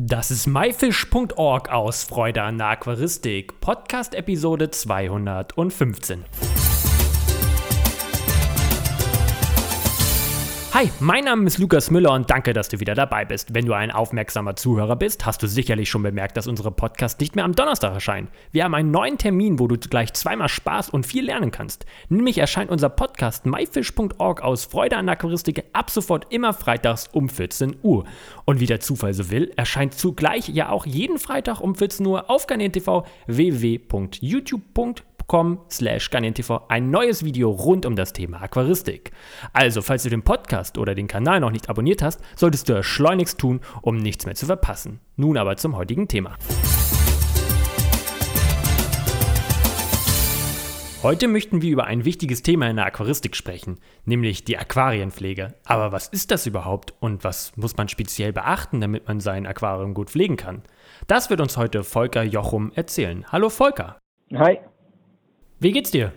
Das ist myfish.org aus Freude an der Aquaristik, Podcast Episode 215. Hi, mein Name ist Lukas Müller und danke, dass du wieder dabei bist. Wenn du ein aufmerksamer Zuhörer bist, hast du sicherlich schon bemerkt, dass unsere Podcasts nicht mehr am Donnerstag erscheinen. Wir haben einen neuen Termin, wo du gleich zweimal Spaß und viel lernen kannst. Nämlich erscheint unser Podcast myfish.org aus Freude an Aquaristik ab sofort immer freitags um 14 Uhr. Und wie der Zufall so will, erscheint zugleich ja auch jeden Freitag um 14 Uhr auf Garnet TV www.youtube.com youtube.com slash ein neues Video rund um das Thema Aquaristik. Also, falls du den Podcast oder den Kanal noch nicht abonniert hast, solltest du es schleunigst tun, um nichts mehr zu verpassen. Nun aber zum heutigen Thema. Heute möchten wir über ein wichtiges Thema in der Aquaristik sprechen, nämlich die Aquarienpflege. Aber was ist das überhaupt und was muss man speziell beachten, damit man sein Aquarium gut pflegen kann? Das wird uns heute Volker Jochum erzählen. Hallo Volker. Hi. Wie geht's dir?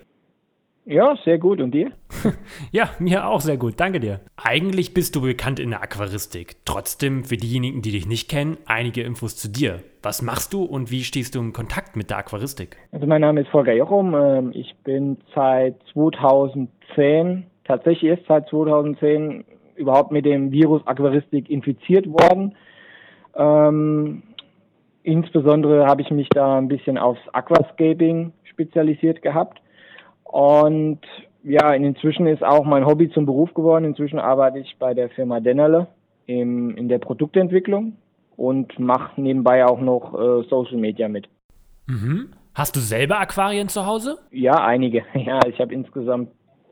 Ja, sehr gut. Und dir? ja, mir auch sehr gut. Danke dir. Eigentlich bist du bekannt in der Aquaristik. Trotzdem, für diejenigen, die dich nicht kennen, einige Infos zu dir. Was machst du und wie stehst du in Kontakt mit der Aquaristik? Also mein Name ist Volker Jochum. Ähm, ich bin seit 2010, tatsächlich erst seit 2010, überhaupt mit dem Virus Aquaristik infiziert worden. Ähm, insbesondere habe ich mich da ein bisschen aufs Aquascaping spezialisiert gehabt. Und ja, inzwischen ist auch mein Hobby zum Beruf geworden. Inzwischen arbeite ich bei der Firma Dennerle im, in der Produktentwicklung und mache nebenbei auch noch äh, Social Media mit. Mhm. Hast du selber Aquarien zu Hause? Ja, einige. Ja, ich habe insgesamt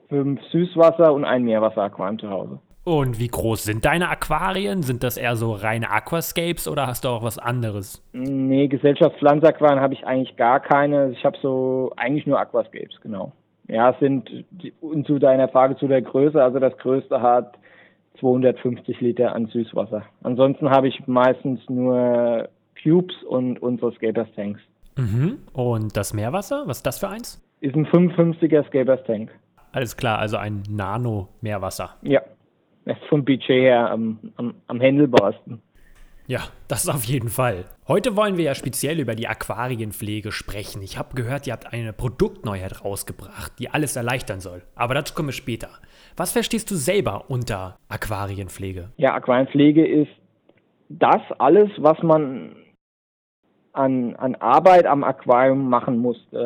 fünf Süßwasser- und ein Meerwasseraquarien zu Hause. Und wie groß sind deine Aquarien? Sind das eher so reine Aquascapes oder hast du auch was anderes? Nee, Gesellschaftspflanzaquarien habe ich eigentlich gar keine. Ich habe so eigentlich nur Aquascapes, genau. Ja, sind und zu deiner Frage zu der Größe, also das größte hat 250 Liter an Süßwasser. Ansonsten habe ich meistens nur Cubes und unsere Scapers Tanks. Mhm. Und das Meerwasser, was ist das für eins? Ist ein 55er Scapers Tank. Alles klar, also ein Nano-Meerwasser. Ja, vom Budget her am, am, am händelbarsten. Ja, das auf jeden Fall. Heute wollen wir ja speziell über die Aquarienpflege sprechen. Ich habe gehört, ihr habt eine Produktneuheit rausgebracht, die alles erleichtern soll. Aber dazu kommen wir später. Was verstehst du selber unter Aquarienpflege? Ja, Aquarienpflege ist das alles, was man an, an Arbeit am Aquarium machen muss. Äh,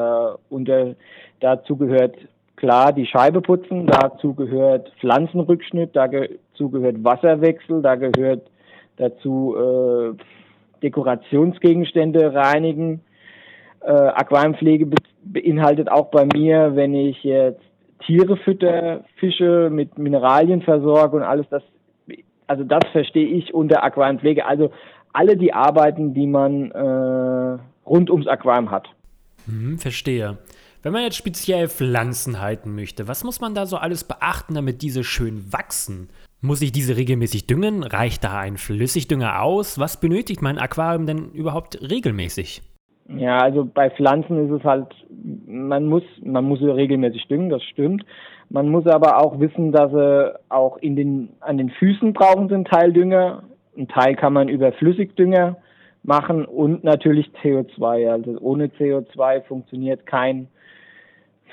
und äh, dazu gehört klar die Scheibe putzen, dazu gehört Pflanzenrückschnitt, dazu gehört Wasserwechsel, da gehört dazu äh, Dekorationsgegenstände reinigen. Äh, Aquariumpflege be beinhaltet auch bei mir, wenn ich jetzt Tiere fütter, Fische mit Mineralien versorge und alles das, also das verstehe ich unter Aquariumpflege. Also alle die Arbeiten, die man äh, rund ums Aquarium hat. Hm, verstehe. Wenn man jetzt speziell Pflanzen halten möchte, was muss man da so alles beachten, damit diese schön wachsen? Muss ich diese regelmäßig düngen? Reicht da ein Flüssigdünger aus? Was benötigt mein Aquarium denn überhaupt regelmäßig? Ja, also bei Pflanzen ist es halt, man muss, man muss sie regelmäßig düngen, das stimmt. Man muss aber auch wissen, dass sie auch in den, an den Füßen brauchen sie einen Teil Dünger. Ein Teil kann man über Flüssigdünger machen und natürlich CO2. Also ohne CO2 funktioniert kein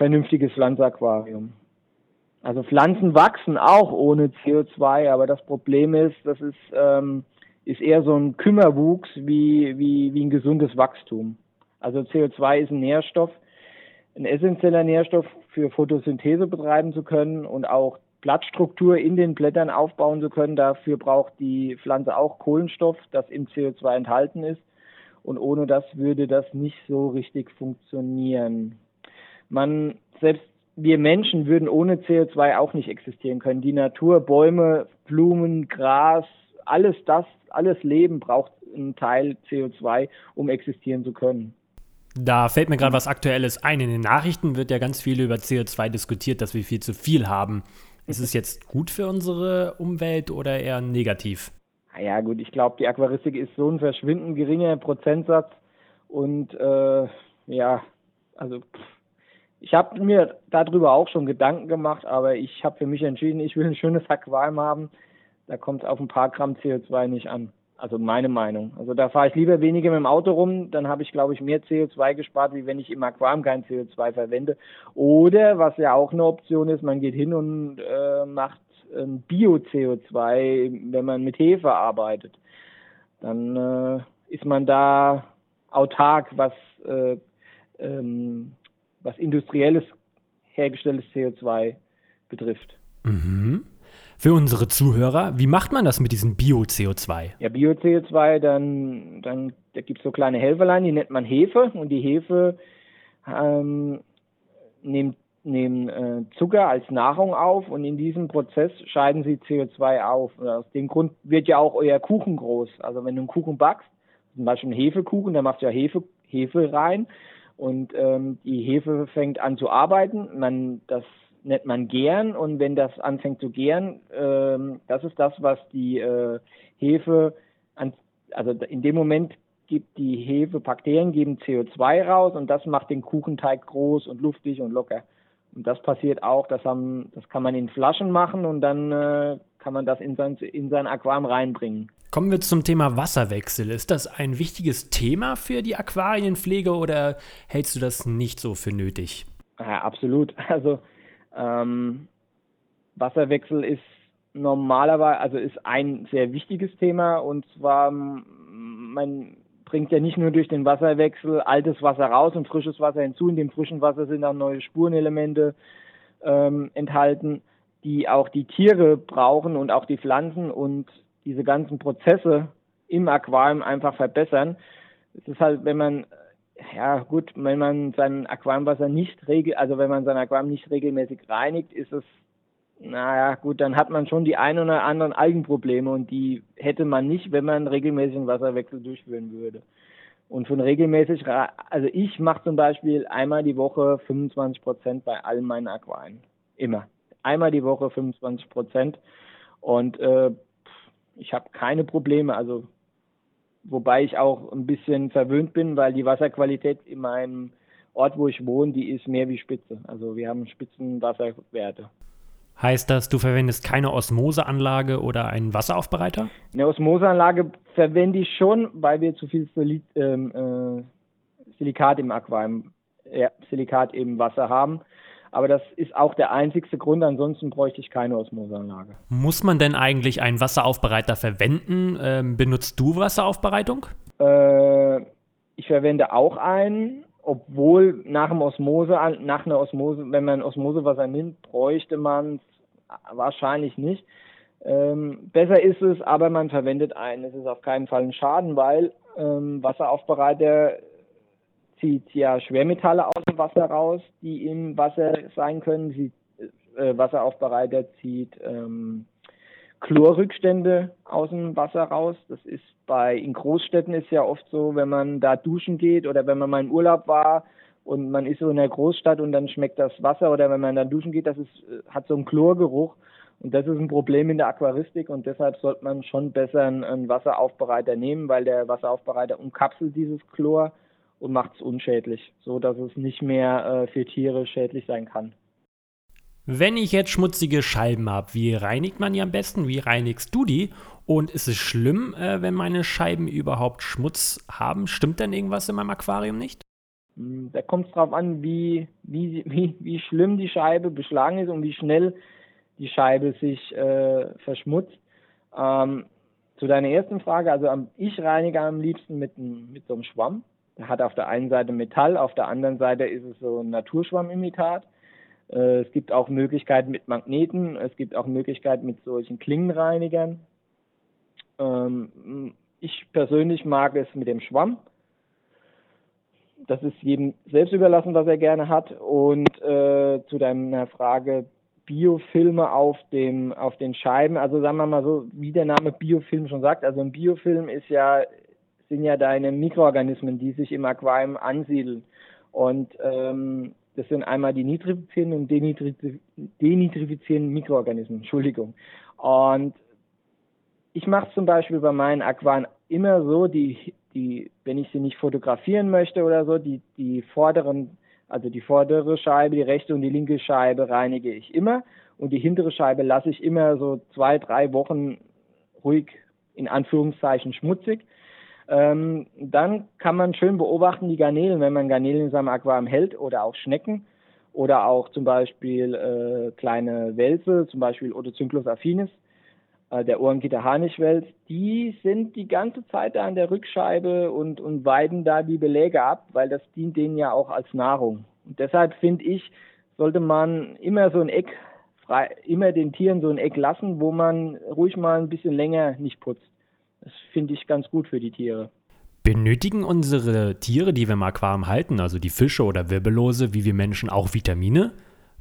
vernünftiges Pflanzaquarium. Also Pflanzen wachsen auch ohne CO2, aber das Problem ist, das ist, ähm, ist eher so ein Kümmerwuchs wie, wie, wie ein gesundes Wachstum. Also CO2 ist ein Nährstoff, ein essentieller Nährstoff für Photosynthese betreiben zu können und auch Blattstruktur in den Blättern aufbauen zu können. Dafür braucht die Pflanze auch Kohlenstoff, das im CO2 enthalten ist. Und ohne das würde das nicht so richtig funktionieren man, selbst wir Menschen würden ohne CO2 auch nicht existieren können. Die Natur, Bäume, Blumen, Gras, alles das, alles Leben braucht einen Teil CO2, um existieren zu können. Da fällt mir gerade was Aktuelles ein. In den Nachrichten wird ja ganz viel über CO2 diskutiert, dass wir viel zu viel haben. Ist es jetzt gut für unsere Umwelt oder eher negativ? Ja gut, ich glaube, die Aquaristik ist so ein verschwindend geringer Prozentsatz und äh, ja, also pff, ich habe mir darüber auch schon Gedanken gemacht, aber ich habe für mich entschieden, ich will ein schönes Aquarium haben. Da kommt es auf ein paar Gramm CO2 nicht an. Also meine Meinung. Also da fahre ich lieber weniger mit dem Auto rum, dann habe ich, glaube ich, mehr CO2 gespart, wie wenn ich im Aquarium kein CO2 verwende. Oder, was ja auch eine Option ist, man geht hin und äh, macht ähm, Bio-CO2, wenn man mit Hefe arbeitet. Dann äh, ist man da autark, was, äh, ähm, was industrielles hergestelltes CO2 betrifft. Mhm. Für unsere Zuhörer, wie macht man das mit diesem Bio-CO2? Ja, Bio-CO2, dann, dann da gibt es so kleine Helferlein, die nennt man Hefe und die Hefe ähm, nimmt nehmen äh, Zucker als Nahrung auf und in diesem Prozess scheiden sie CO2 auf. Und aus dem Grund wird ja auch euer Kuchen groß. Also wenn du einen Kuchen backst, zum Beispiel einen Hefekuchen, da machst du ja Hefe, Hefe rein und ähm, die Hefe fängt an zu arbeiten. Man, das nennt man gern und wenn das anfängt zu gären, ähm, das ist das, was die äh, Hefe, an, also in dem Moment gibt die Hefe, Bakterien geben CO2 raus und das macht den Kuchenteig groß und luftig und locker. Und das passiert auch, das, haben, das kann man in Flaschen machen und dann äh, kann man das in sein, in sein Aquarium reinbringen. Kommen wir zum Thema Wasserwechsel. Ist das ein wichtiges Thema für die Aquarienpflege oder hältst du das nicht so für nötig? Ja, absolut. Also ähm, Wasserwechsel ist normalerweise, also ist ein sehr wichtiges Thema und zwar man bringt ja nicht nur durch den Wasserwechsel altes Wasser raus und frisches Wasser hinzu. In dem frischen Wasser sind auch neue Spurenelemente ähm, enthalten, die auch die Tiere brauchen und auch die Pflanzen und diese ganzen Prozesse im Aquarium einfach verbessern. Es ist halt, wenn man ja gut, wenn man sein Aquariumwasser nicht regel, also wenn man sein Aquarium nicht regelmäßig reinigt, ist es, naja, gut, dann hat man schon die ein oder anderen Algenprobleme und die hätte man nicht, wenn man regelmäßigen Wasserwechsel durchführen würde. Und von regelmäßig, also ich mache zum Beispiel einmal die Woche 25 Prozent bei allen meinen Aquarien. Immer. Einmal die Woche 25 Prozent. Und äh, ich habe keine Probleme. Also wobei ich auch ein bisschen verwöhnt bin, weil die Wasserqualität in meinem Ort, wo ich wohne, die ist mehr wie Spitze. Also wir haben Spitzenwasserwerte. Heißt das, du verwendest keine Osmoseanlage oder einen Wasseraufbereiter? Eine Osmoseanlage verwende ich schon, weil wir zu viel Silit, ähm, äh, Silikat im Aquarium, ja, Silikat im Wasser haben. Aber das ist auch der einzigste Grund, ansonsten bräuchte ich keine Osmoseanlage. Muss man denn eigentlich einen Wasseraufbereiter verwenden? Ähm, benutzt du Wasseraufbereitung? Äh, ich verwende auch einen, obwohl nach dem Osmose, nach einer Osmose, wenn man Osmosewasser nimmt, bräuchte man es wahrscheinlich nicht. Ähm, besser ist es, aber man verwendet einen. Es ist auf keinen Fall ein Schaden, weil ähm, Wasseraufbereiter zieht ja Schwermetalle aus dem Wasser raus, die im Wasser sein können. Sie, äh, Wasseraufbereiter zieht ähm, Chlorrückstände aus dem Wasser raus. Das ist bei in Großstädten ist ja oft so, wenn man da duschen geht oder wenn man mal in Urlaub war und man ist so in der Großstadt und dann schmeckt das Wasser oder wenn man da duschen geht, das ist, äh, hat so einen Chlorgeruch. Und das ist ein Problem in der Aquaristik und deshalb sollte man schon besser einen, einen Wasseraufbereiter nehmen, weil der Wasseraufbereiter umkapselt dieses Chlor und macht es unschädlich, so dass es nicht mehr äh, für Tiere schädlich sein kann. Wenn ich jetzt schmutzige Scheiben habe, wie reinigt man die am besten? Wie reinigst du die? Und ist es schlimm, äh, wenn meine Scheiben überhaupt Schmutz haben? Stimmt denn irgendwas in meinem Aquarium nicht? Hm, da kommt es darauf an, wie, wie, wie, wie schlimm die Scheibe beschlagen ist und wie schnell die Scheibe sich äh, verschmutzt. Ähm, zu deiner ersten Frage, also ich reinige am liebsten mit, mit so einem Schwamm hat auf der einen Seite Metall, auf der anderen Seite ist es so ein Naturschwammimitat. Äh, es gibt auch Möglichkeiten mit Magneten, es gibt auch Möglichkeiten mit solchen Klingenreinigern. Ähm, ich persönlich mag es mit dem Schwamm. Das ist jedem selbst überlassen, was er gerne hat. Und äh, zu deiner Frage Biofilme auf dem auf den Scheiben, also sagen wir mal so, wie der Name Biofilm schon sagt, also ein Biofilm ist ja sind ja deine Mikroorganismen, die sich im Aquarium ansiedeln. Und ähm, das sind einmal die nitrifizierenden und denitrifizierenden Mikroorganismen. Entschuldigung. Und ich mache zum Beispiel bei meinen Aquarien immer so, die, die, wenn ich sie nicht fotografieren möchte oder so, die, die vorderen, also die vordere Scheibe, die rechte und die linke Scheibe reinige ich immer und die hintere Scheibe lasse ich immer so zwei, drei Wochen ruhig in Anführungszeichen schmutzig. Ähm, dann kann man schön beobachten die Garnelen, wenn man Garnelen in seinem Aquarium hält oder auch Schnecken oder auch zum Beispiel äh, kleine Wälse, zum Beispiel Odocynclus affinis, der Ohrengitter Harnischwels, die sind die ganze Zeit da an der Rückscheibe und, und weiden da die Beläge ab, weil das dient denen ja auch als Nahrung. Und deshalb finde ich, sollte man immer so ein Eck frei, immer den Tieren so ein Eck lassen, wo man ruhig mal ein bisschen länger nicht putzt. Das finde ich ganz gut für die Tiere. Benötigen unsere Tiere, die wir im Aquarium halten, also die Fische oder Wirbellose, wie wir Menschen, auch Vitamine?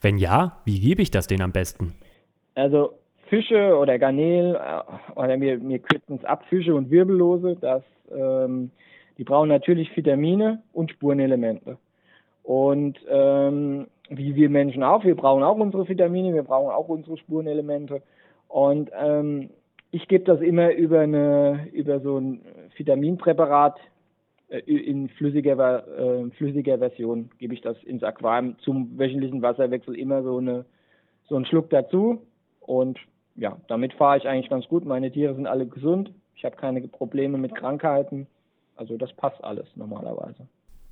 Wenn ja, wie gebe ich das denen am besten? Also Fische oder Garnelen, äh, oder wir, wir kürzen es ab, Fische und Wirbellose, das, ähm, die brauchen natürlich Vitamine und Spurenelemente. Und ähm, wie wir Menschen auch, wir brauchen auch unsere Vitamine, wir brauchen auch unsere Spurenelemente. Und ähm, ich gebe das immer über eine über so ein Vitaminpräparat äh, in flüssiger äh, flüssiger Version gebe ich das ins Aquarium zum wöchentlichen Wasserwechsel immer so eine so einen Schluck dazu und ja, damit fahre ich eigentlich ganz gut. Meine Tiere sind alle gesund. Ich habe keine Probleme mit Krankheiten. Also das passt alles normalerweise.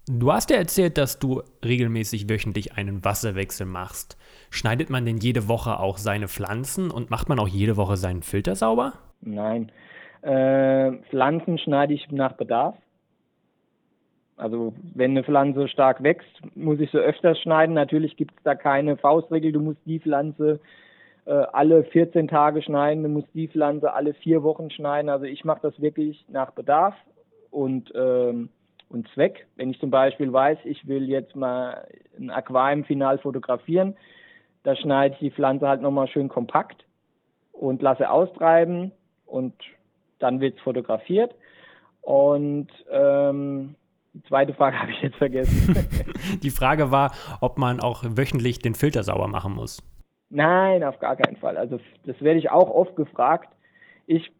Du hast ja erzählt, dass du regelmäßig wöchentlich einen Wasserwechsel machst. Schneidet man denn jede Woche auch seine Pflanzen und macht man auch jede Woche seinen Filter sauber? Nein. Äh, Pflanzen schneide ich nach Bedarf. Also wenn eine Pflanze stark wächst, muss ich sie öfters schneiden. Natürlich gibt es da keine Faustregel, du musst die Pflanze alle 14 Tage schneiden, du musst die Pflanze alle vier Wochen schneiden. Also ich mache das wirklich nach Bedarf und ähm, und Zweck. Wenn ich zum Beispiel weiß, ich will jetzt mal ein Aquarium final fotografieren, da schneide ich die Pflanze halt nochmal schön kompakt und lasse austreiben und dann wird es fotografiert. Und ähm, die zweite Frage habe ich jetzt vergessen. die Frage war, ob man auch wöchentlich den Filter sauber machen muss. Nein, auf gar keinen Fall. Also das werde ich auch oft gefragt. Ich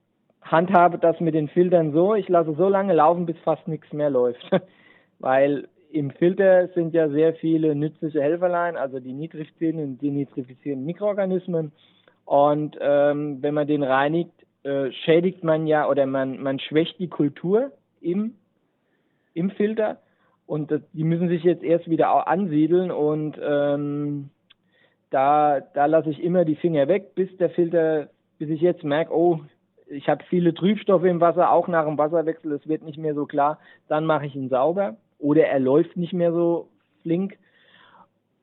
handhabe das mit den Filtern so, ich lasse so lange laufen, bis fast nichts mehr läuft. Weil im Filter sind ja sehr viele nützliche Helferlein, also die nitrifizierenden und denitrifizierenden Mikroorganismen. Und ähm, wenn man den reinigt, äh, schädigt man ja oder man, man schwächt die Kultur im, im Filter. Und das, die müssen sich jetzt erst wieder ansiedeln und ähm, da, da lasse ich immer die Finger weg, bis der Filter, bis ich jetzt merke, oh, ich habe viele Trübstoffe im Wasser, auch nach dem Wasserwechsel, es wird nicht mehr so klar, dann mache ich ihn sauber oder er läuft nicht mehr so flink.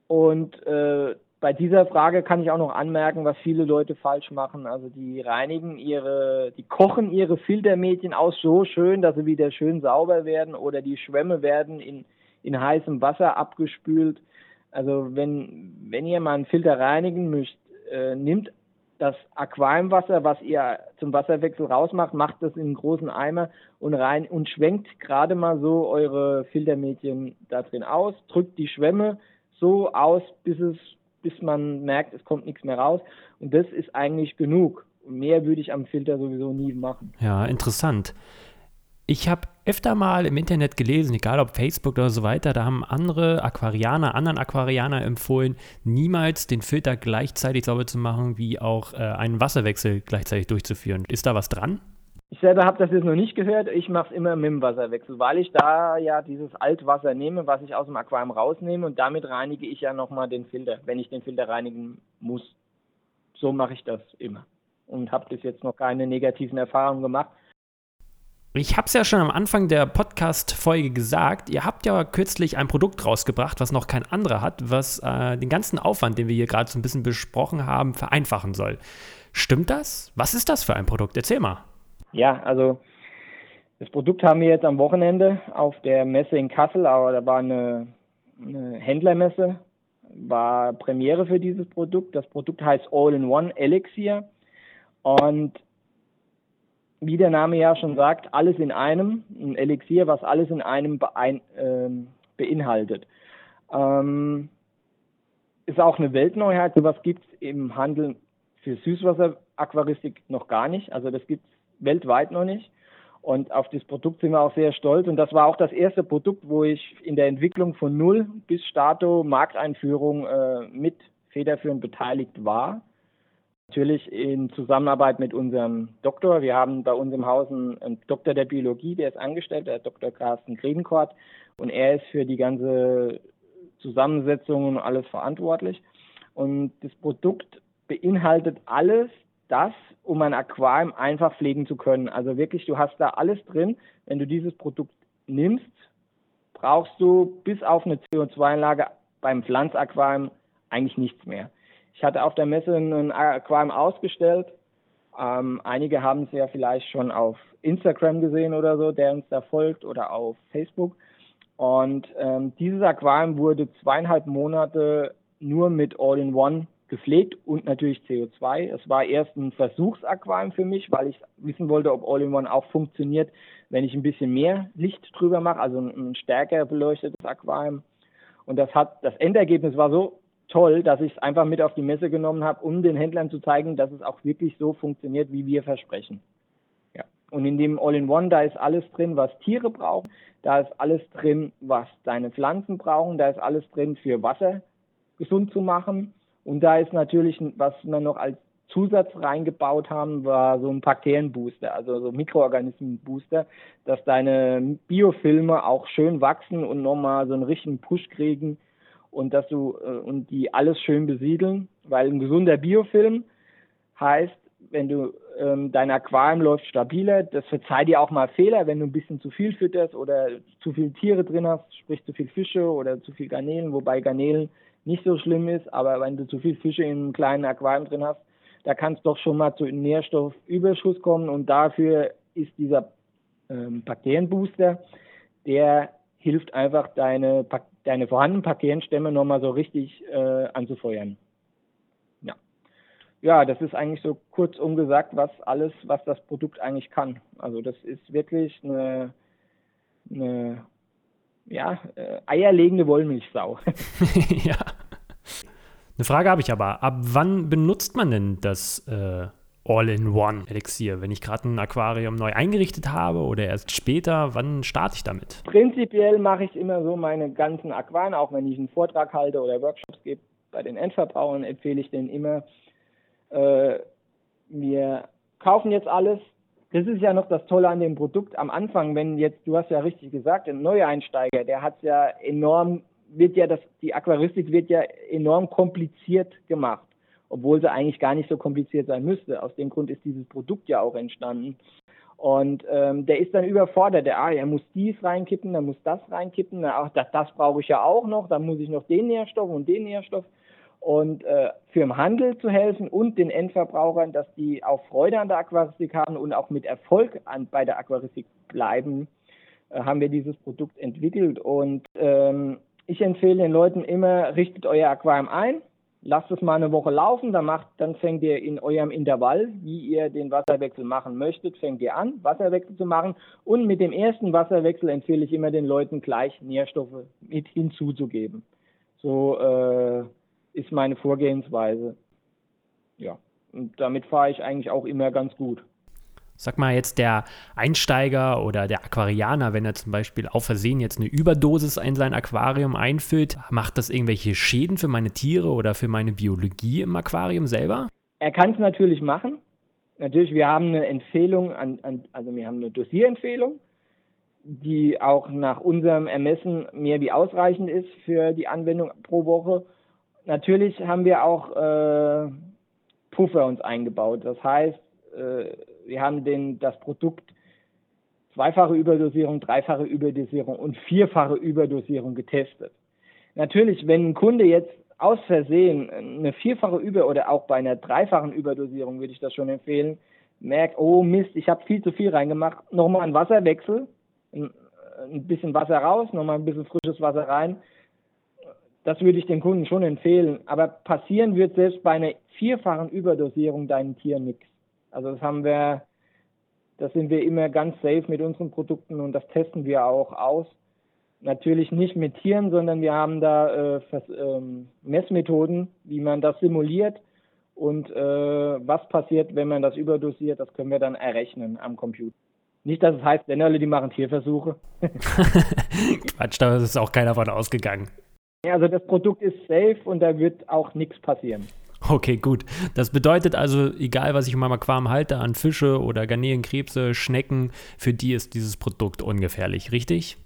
Und äh, bei dieser Frage kann ich auch noch anmerken, was viele Leute falsch machen. Also die reinigen ihre, die kochen ihre Filtermädchen aus so schön, dass sie wieder schön sauber werden oder die Schwämme werden in, in heißem Wasser abgespült. Also wenn, wenn ihr mal einen Filter reinigen müsst, äh, nimmt das Aquariumwasser, was ihr zum Wasserwechsel rausmacht, macht das in einen großen Eimer und rein und schwenkt gerade mal so eure Filtermädchen da drin aus, drückt die Schwämme so aus, bis es, bis man merkt, es kommt nichts mehr raus. Und das ist eigentlich genug. Mehr würde ich am Filter sowieso nie machen. Ja, interessant. Ich habe öfter mal im Internet gelesen, egal ob Facebook oder so weiter, da haben andere Aquarianer, anderen Aquarianer empfohlen, niemals den Filter gleichzeitig sauber zu machen, wie auch äh, einen Wasserwechsel gleichzeitig durchzuführen. Ist da was dran? Ich selber habe das jetzt noch nicht gehört. Ich mache es immer mit dem Wasserwechsel, weil ich da ja dieses Altwasser nehme, was ich aus dem Aquarium rausnehme und damit reinige ich ja nochmal den Filter, wenn ich den Filter reinigen muss. So mache ich das immer und habe bis jetzt noch keine negativen Erfahrungen gemacht. Ich habe es ja schon am Anfang der Podcast-Folge gesagt, ihr habt ja kürzlich ein Produkt rausgebracht, was noch kein anderer hat, was äh, den ganzen Aufwand, den wir hier gerade so ein bisschen besprochen haben, vereinfachen soll. Stimmt das? Was ist das für ein Produkt? Erzähl mal. Ja, also das Produkt haben wir jetzt am Wochenende auf der Messe in Kassel, aber da war eine, eine Händlermesse, war Premiere für dieses Produkt. Das Produkt heißt All-in-One Elixir und wie der Name ja schon sagt, alles in einem, ein Elixier, was alles in einem beein, äh, beinhaltet. Ähm, ist auch eine Weltneuheit, sowas gibt es im Handel für Süßwasseraquaristik noch gar nicht, also das gibt es weltweit noch nicht. Und auf das Produkt sind wir auch sehr stolz. Und das war auch das erste Produkt, wo ich in der Entwicklung von Null bis Stato Markteinführung äh, mit federführend beteiligt war. Natürlich in Zusammenarbeit mit unserem Doktor. Wir haben bei uns im Haus einen, Doktor der Biologie, der ist angestellt, der Dr. Carsten Grevenkort. Und er ist für die ganze Zusammensetzung und alles verantwortlich. Und das Produkt beinhaltet alles das, um ein Aquarium einfach pflegen zu können. Also wirklich, du hast da alles drin. Wenn du dieses Produkt nimmst, brauchst du bis auf eine CO2-Anlage beim Pflanzaquarium eigentlich nichts mehr. Ich hatte auf der Messe ein Aquarium ausgestellt. Ähm, einige haben es ja vielleicht schon auf Instagram gesehen oder so, der uns da folgt, oder auf Facebook. Und ähm, dieses Aquarium wurde zweieinhalb Monate nur mit All-in-One gepflegt und natürlich CO2. Es war erst ein Versuchsaquarium für mich, weil ich wissen wollte, ob All-in-One auch funktioniert, wenn ich ein bisschen mehr Licht drüber mache, also ein, ein stärker beleuchtetes Aquarium. Und das hat, das Endergebnis war so toll, dass ich es einfach mit auf die Messe genommen habe, um den Händlern zu zeigen, dass es auch wirklich so funktioniert, wie wir versprechen. Ja. Und in dem All-in-One, da ist alles drin, was Tiere brauchen, da ist alles drin, was deine Pflanzen brauchen, da ist alles drin für Wasser gesund zu machen. Und da ist natürlich, was wir noch als Zusatz reingebaut haben, war so ein Bakterienbooster, also so Mikroorganismenbooster, dass deine Biofilme auch schön wachsen und nochmal so einen richtigen Push kriegen und dass du äh, und die alles schön besiedeln, weil ein gesunder Biofilm heißt, wenn du ähm, dein Aquarium läuft stabiler, das verzeiht dir auch mal Fehler, wenn du ein bisschen zu viel fütterst oder zu viele Tiere drin hast, sprich zu viel Fische oder zu viel Garnelen, wobei Garnelen nicht so schlimm ist, aber wenn du zu viel Fische in einem kleinen Aquarium drin hast, da kann es doch schon mal zu Nährstoffüberschuss kommen und dafür ist dieser ähm, Bakterienbooster, der hilft einfach deine, deine vorhandenen Bakterienstämme nochmal so richtig äh, anzufeuern. Ja. ja, das ist eigentlich so kurz umgesagt, was alles, was das Produkt eigentlich kann. Also das ist wirklich eine, eine ja, äh, eierlegende Wollmilchsau. ja. Eine Frage habe ich aber. Ab wann benutzt man denn das äh, All-in-One-Elixier? Wenn ich gerade ein Aquarium neu eingerichtet habe oder erst später, wann starte ich damit? Prinzipiell mache ich immer so meine ganzen Aquarien, auch wenn ich einen Vortrag halte oder Workshops gebe. Bei den Endverbrauchern empfehle ich denen immer, äh, wir kaufen jetzt alles. Das ist ja noch das Tolle an dem Produkt. Am Anfang, wenn jetzt, du hast ja richtig gesagt, ein Neueinsteiger, der hat ja enorm, wird ja das, die Aquaristik wird ja enorm kompliziert gemacht obwohl sie eigentlich gar nicht so kompliziert sein müsste. Aus dem Grund ist dieses Produkt ja auch entstanden. Und ähm, der ist dann überfordert. Der, ah, er muss dies reinkippen, dann muss das reinkippen. Na, ach, das, das brauche ich ja auch noch. Dann muss ich noch den Nährstoff und den Nährstoff. Und äh, für im Handel zu helfen und den Endverbrauchern, dass die auch Freude an der Aquaristik haben und auch mit Erfolg an, bei der Aquaristik bleiben, äh, haben wir dieses Produkt entwickelt. Und ähm, ich empfehle den Leuten immer, richtet euer Aquarium ein lasst es mal eine Woche laufen, dann, macht, dann fängt ihr in eurem Intervall, wie ihr den Wasserwechsel machen möchtet, fängt ihr an, Wasserwechsel zu machen. Und mit dem ersten Wasserwechsel empfehle ich immer den Leuten gleich Nährstoffe mit hinzuzugeben. So äh, ist meine Vorgehensweise. Ja, und damit fahre ich eigentlich auch immer ganz gut. Sag mal jetzt der Einsteiger oder der Aquarianer, wenn er zum Beispiel auf Versehen jetzt eine Überdosis in sein Aquarium einfüllt, macht das irgendwelche Schäden für meine Tiere oder für meine Biologie im Aquarium selber? Er kann es natürlich machen. Natürlich, wir haben eine Empfehlung, an, an, also wir haben eine Dosierempfehlung, die auch nach unserem Ermessen mehr wie ausreichend ist für die Anwendung pro Woche. Natürlich haben wir auch äh, Puffer uns eingebaut. Das heißt, äh, wir haben den, das Produkt zweifache Überdosierung, dreifache Überdosierung und vierfache Überdosierung getestet. Natürlich, wenn ein Kunde jetzt aus Versehen eine vierfache Über- oder auch bei einer dreifachen Überdosierung würde ich das schon empfehlen, merkt, oh Mist, ich habe viel zu viel reingemacht, nochmal ein Wasserwechsel, ein, bisschen Wasser raus, nochmal ein bisschen frisches Wasser rein. Das würde ich den Kunden schon empfehlen. Aber passieren wird selbst bei einer vierfachen Überdosierung deinen Tieren nichts. Also das haben wir, das sind wir immer ganz safe mit unseren Produkten und das testen wir auch aus. Natürlich nicht mit Tieren, sondern wir haben da äh, ähm, Messmethoden, wie man das simuliert und äh, was passiert, wenn man das überdosiert, das können wir dann errechnen am Computer. Nicht, dass es heißt, wenn alle die machen Tierversuche. Quatsch, da ist auch keiner von ausgegangen. Ja, also das Produkt ist safe und da wird auch nichts passieren. Okay, gut. Das bedeutet also, egal was ich in meinem Aquarium halte, an Fische oder Garnelen, Krebse, Schnecken, für die ist dieses Produkt ungefährlich, richtig?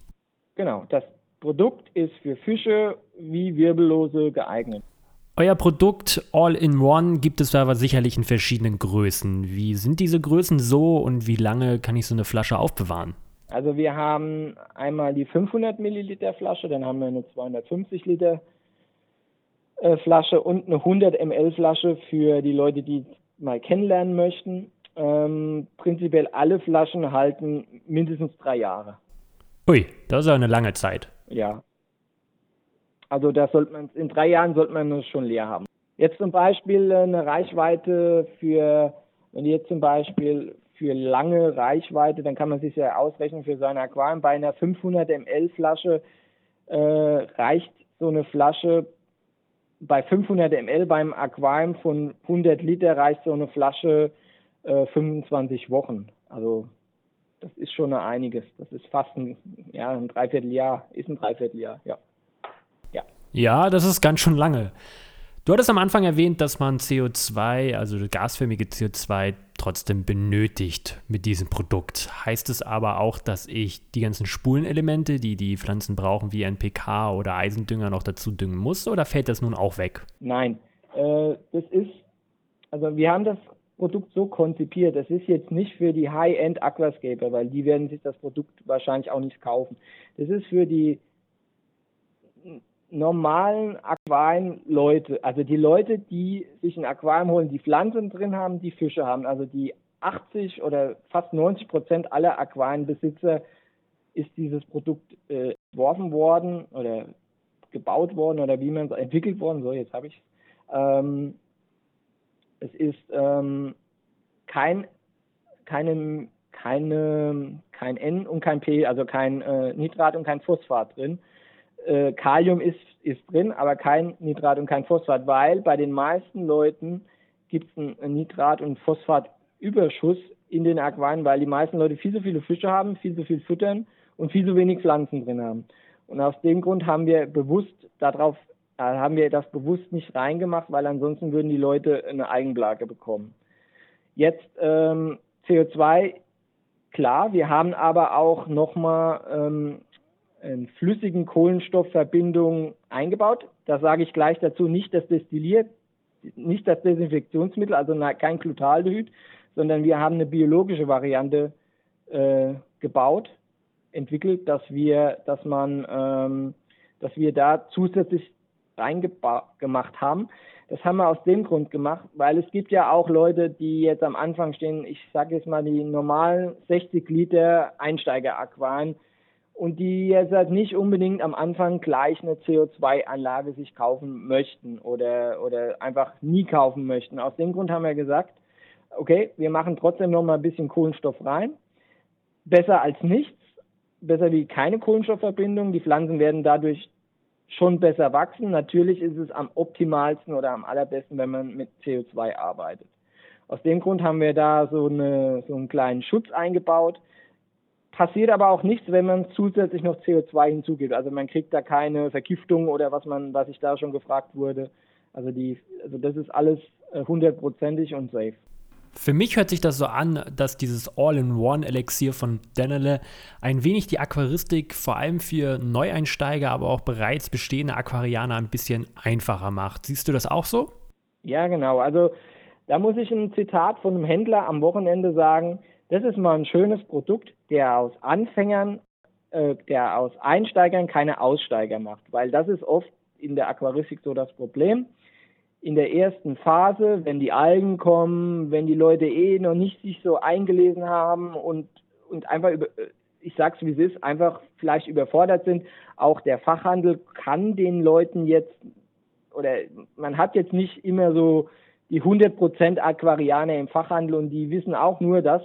Genau, das Produkt ist für Fische wie Wirbellose geeignet. Euer Produkt All-in-One gibt es aber sicherlich in verschiedenen Größen. Wie sind diese Größen so und wie lange kann ich so eine Flasche aufbewahren? Also wir haben einmal die 500 Milliliter Flasche, dann haben wir eine 250 Liter äh, Flasche und eine 100 ml Flasche für die Leute, die mal kennenlernen möchten. Ähm, prinzipiell alle Flaschen halten mindestens drei Jahre. Ui, das ist ja eine lange Zeit. Ja. Also da sollte man in drei Jahren sollte man es schon leer haben. Jetzt zum Beispiel eine Reichweite für, wenn jetzt zum Beispiel für lange Reichweite, dann kann man sich ja ausrechnen für sein Aquarium. Bei einer 500 ml Flasche äh, reicht so eine Flasche bei 500 ml beim Aquarium von 100 Liter reicht so eine Flasche äh, 25 Wochen. Also das ist schon einiges. Das ist fast ein, ja, ein Dreivierteljahr, ist ein Dreivierteljahr, ja. Ja, ja das ist ganz schön lange. Du hattest am Anfang erwähnt, dass man CO2, also gasförmige CO2, trotzdem benötigt mit diesem Produkt. Heißt es aber auch, dass ich die ganzen Spulenelemente, die die Pflanzen brauchen, wie NPK oder Eisendünger, noch dazu düngen muss oder fällt das nun auch weg? Nein, äh, das ist, also wir haben das Produkt so konzipiert. Das ist jetzt nicht für die High-End Aquascaper, weil die werden sich das Produkt wahrscheinlich auch nicht kaufen. Das ist für die normalen Aquarienleute, also die Leute, die sich ein Aquarium holen, die Pflanzen drin haben, die Fische haben, also die 80 oder fast 90 Prozent aller Aquarienbesitzer ist dieses Produkt äh, entworfen worden oder gebaut worden oder wie man es entwickelt worden, so jetzt habe ich ähm, es ist ähm, kein keine keine kein N und kein P, also kein äh, Nitrat und kein Phosphat drin, äh, Kalium ist, ist drin, aber kein Nitrat und kein Phosphat, weil bei den meisten Leuten gibt es einen Nitrat- und Phosphatüberschuss in den Aquarien, weil die meisten Leute viel zu viele Fische haben, viel zu viel füttern und viel zu wenig Pflanzen drin haben. Und aus dem Grund haben wir bewusst darauf, äh, haben wir das bewusst nicht reingemacht, weil ansonsten würden die Leute eine Eigenblage bekommen. Jetzt ähm, CO2, klar, wir haben aber auch nochmal ähm, in flüssigen Kohlenstoffverbindungen eingebaut. Da sage ich gleich dazu nicht das Destilliert, nicht das Desinfektionsmittel, also kein Glutaldehyd, sondern wir haben eine biologische Variante äh, gebaut, entwickelt, dass wir, dass man, ähm, dass wir da zusätzlich reingemacht haben. Das haben wir aus dem Grund gemacht, weil es gibt ja auch Leute, die jetzt am Anfang stehen, ich sage jetzt mal die normalen 60 Liter Einsteiger-Aquarien, und die jetzt halt nicht unbedingt am Anfang gleich eine CO2-Anlage sich kaufen möchten oder, oder einfach nie kaufen möchten. Aus dem Grund haben wir gesagt, okay, wir machen trotzdem noch mal ein bisschen Kohlenstoff rein. Besser als nichts, besser wie keine Kohlenstoffverbindung. Die Pflanzen werden dadurch schon besser wachsen. Natürlich ist es am optimalsten oder am allerbesten, wenn man mit CO2 arbeitet. Aus dem Grund haben wir da so, eine, so einen kleinen Schutz eingebaut passiert aber auch nichts, wenn man zusätzlich noch CO2 hinzugibt. Also man kriegt da keine Vergiftung oder was man, was ich da schon gefragt wurde. Also die, also das ist alles äh, hundertprozentig und safe. Für mich hört sich das so an, dass dieses All-in-One-Elixier von Denele ein wenig die Aquaristik vor allem für Neueinsteiger, aber auch bereits bestehende Aquarianer ein bisschen einfacher macht. Siehst du das auch so? Ja, genau. Also da muss ich ein Zitat von einem Händler am Wochenende sagen. Das ist mal ein schönes Produkt, der aus Anfängern, äh, der aus Einsteigern keine Aussteiger macht, weil das ist oft in der Aquaristik so das Problem. In der ersten Phase, wenn die Algen kommen, wenn die Leute eh noch nicht sich so eingelesen haben und, und einfach über, ich sag's wie es ist, einfach vielleicht überfordert sind. Auch der Fachhandel kann den Leuten jetzt, oder man hat jetzt nicht immer so die 100% Aquarianer im Fachhandel und die wissen auch nur das,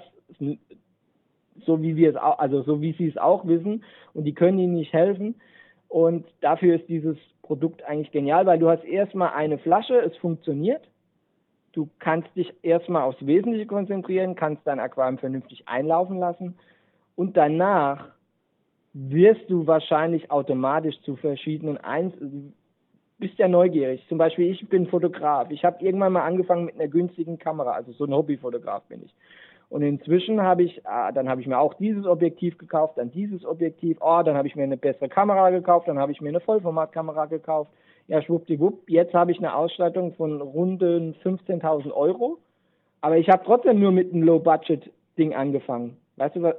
so wie wir es auch, also so wie sie es auch wissen und die können ihnen nicht helfen. Und dafür ist dieses Produkt eigentlich genial, weil du hast erstmal eine Flasche, es funktioniert. Du kannst dich erstmal aufs Wesentliche konzentrieren, kannst dein Aquarium vernünftig einlaufen lassen und danach wirst du wahrscheinlich automatisch zu verschiedenen Eins bist ja neugierig. Zum Beispiel, ich bin Fotograf. Ich habe irgendwann mal angefangen mit einer günstigen Kamera, also so ein Hobbyfotograf bin ich. Und inzwischen habe ich, ah, dann habe ich mir auch dieses Objektiv gekauft, dann dieses Objektiv, oh, dann habe ich mir eine bessere Kamera gekauft, dann habe ich mir eine Vollformatkamera gekauft. Ja, schwuppdiwupp, jetzt habe ich eine Ausstattung von runden 15.000 Euro. Aber ich habe trotzdem nur mit einem Low-Budget-Ding angefangen. Weißt du, was,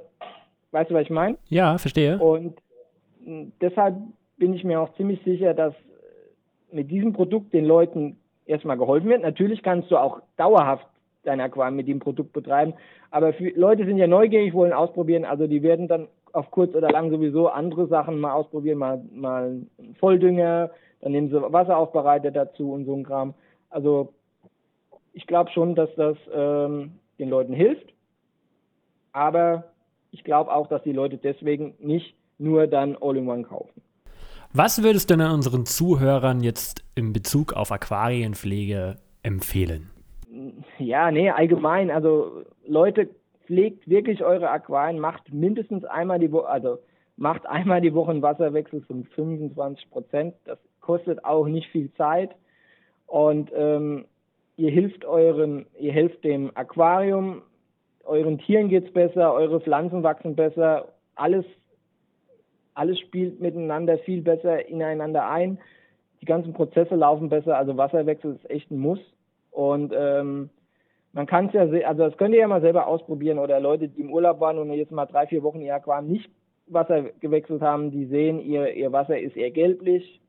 weißt du, was ich meine? Ja, verstehe. Und deshalb bin ich mir auch ziemlich sicher, dass mit diesem Produkt den Leuten erstmal geholfen wird. Natürlich kannst du auch dauerhaft dein Aquarium mit dem Produkt betreiben, aber Leute sind ja neugierig, wollen ausprobieren, also die werden dann auf kurz oder lang sowieso andere Sachen mal ausprobieren, mal, mal Volldünger, dann nehmen sie Wasseraufbereiter dazu und so ein Kram. Also ich glaube schon, dass das ähm, den Leuten hilft, aber ich glaube auch, dass die Leute deswegen nicht nur dann All-in-One kaufen. Was würdest du denn unseren Zuhörern jetzt in Bezug auf Aquarienpflege empfehlen? Ja, nee, allgemein. Also Leute, pflegt wirklich eure Aquarien, macht mindestens einmal die Woche, also macht einmal die Woche einen Wasserwechsel von 25 Prozent. Das kostet auch nicht viel Zeit und ähm, ihr hilft euren, ihr helft dem Aquarium, euren Tieren geht's besser, eure Pflanzen wachsen besser, alles alles spielt miteinander viel besser ineinander ein. Die ganzen Prozesse laufen besser, also Wasserwechsel ist echt ein Muss. Und ähm, man kann es ja, also das könnt ihr ja mal selber ausprobieren oder Leute, die im Urlaub waren und jetzt mal drei, vier Wochen ihr Aquarium nicht Wasser gewechselt haben, die sehen, ihr, ihr Wasser ist eher gelblich.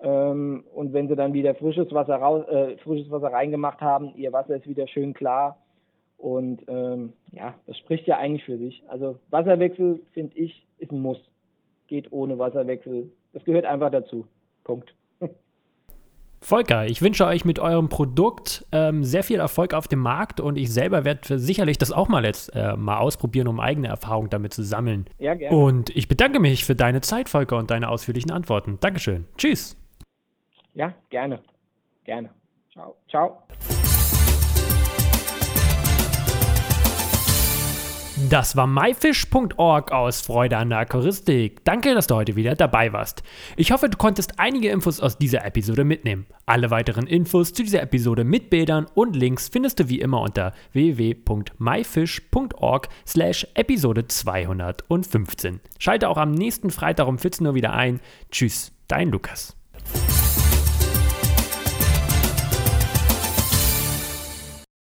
Ähm, und wenn sie dann wieder frisches Wasser raus, äh, frisches Wasser reingemacht haben, ihr Wasser ist wieder schön klar. Und ähm, ja, das spricht ja eigentlich für sich. Also Wasserwechsel, finde ich, ist ein Muss geht ohne Wasserwechsel. Das gehört einfach dazu. Punkt. Volker, ich wünsche euch mit eurem Produkt ähm, sehr viel Erfolg auf dem Markt und ich selber werde sicherlich das auch mal jetzt äh, mal ausprobieren, um eigene Erfahrungen damit zu sammeln. Ja, gerne. Und ich bedanke mich für deine Zeit, Volker, und deine ausführlichen Antworten. Dankeschön. Tschüss. Ja, gerne. Gerne. Ciao. Ciao. Das war myfish.org aus Freude an der Aquaristik. Danke, dass du heute wieder dabei warst. Ich hoffe, du konntest einige Infos aus dieser Episode mitnehmen. Alle weiteren Infos zu dieser Episode mit Bildern und Links findest du wie immer unter www.myfish.org slash Episode 215. Schalte auch am nächsten Freitag um 14 Uhr wieder ein. Tschüss, dein Lukas.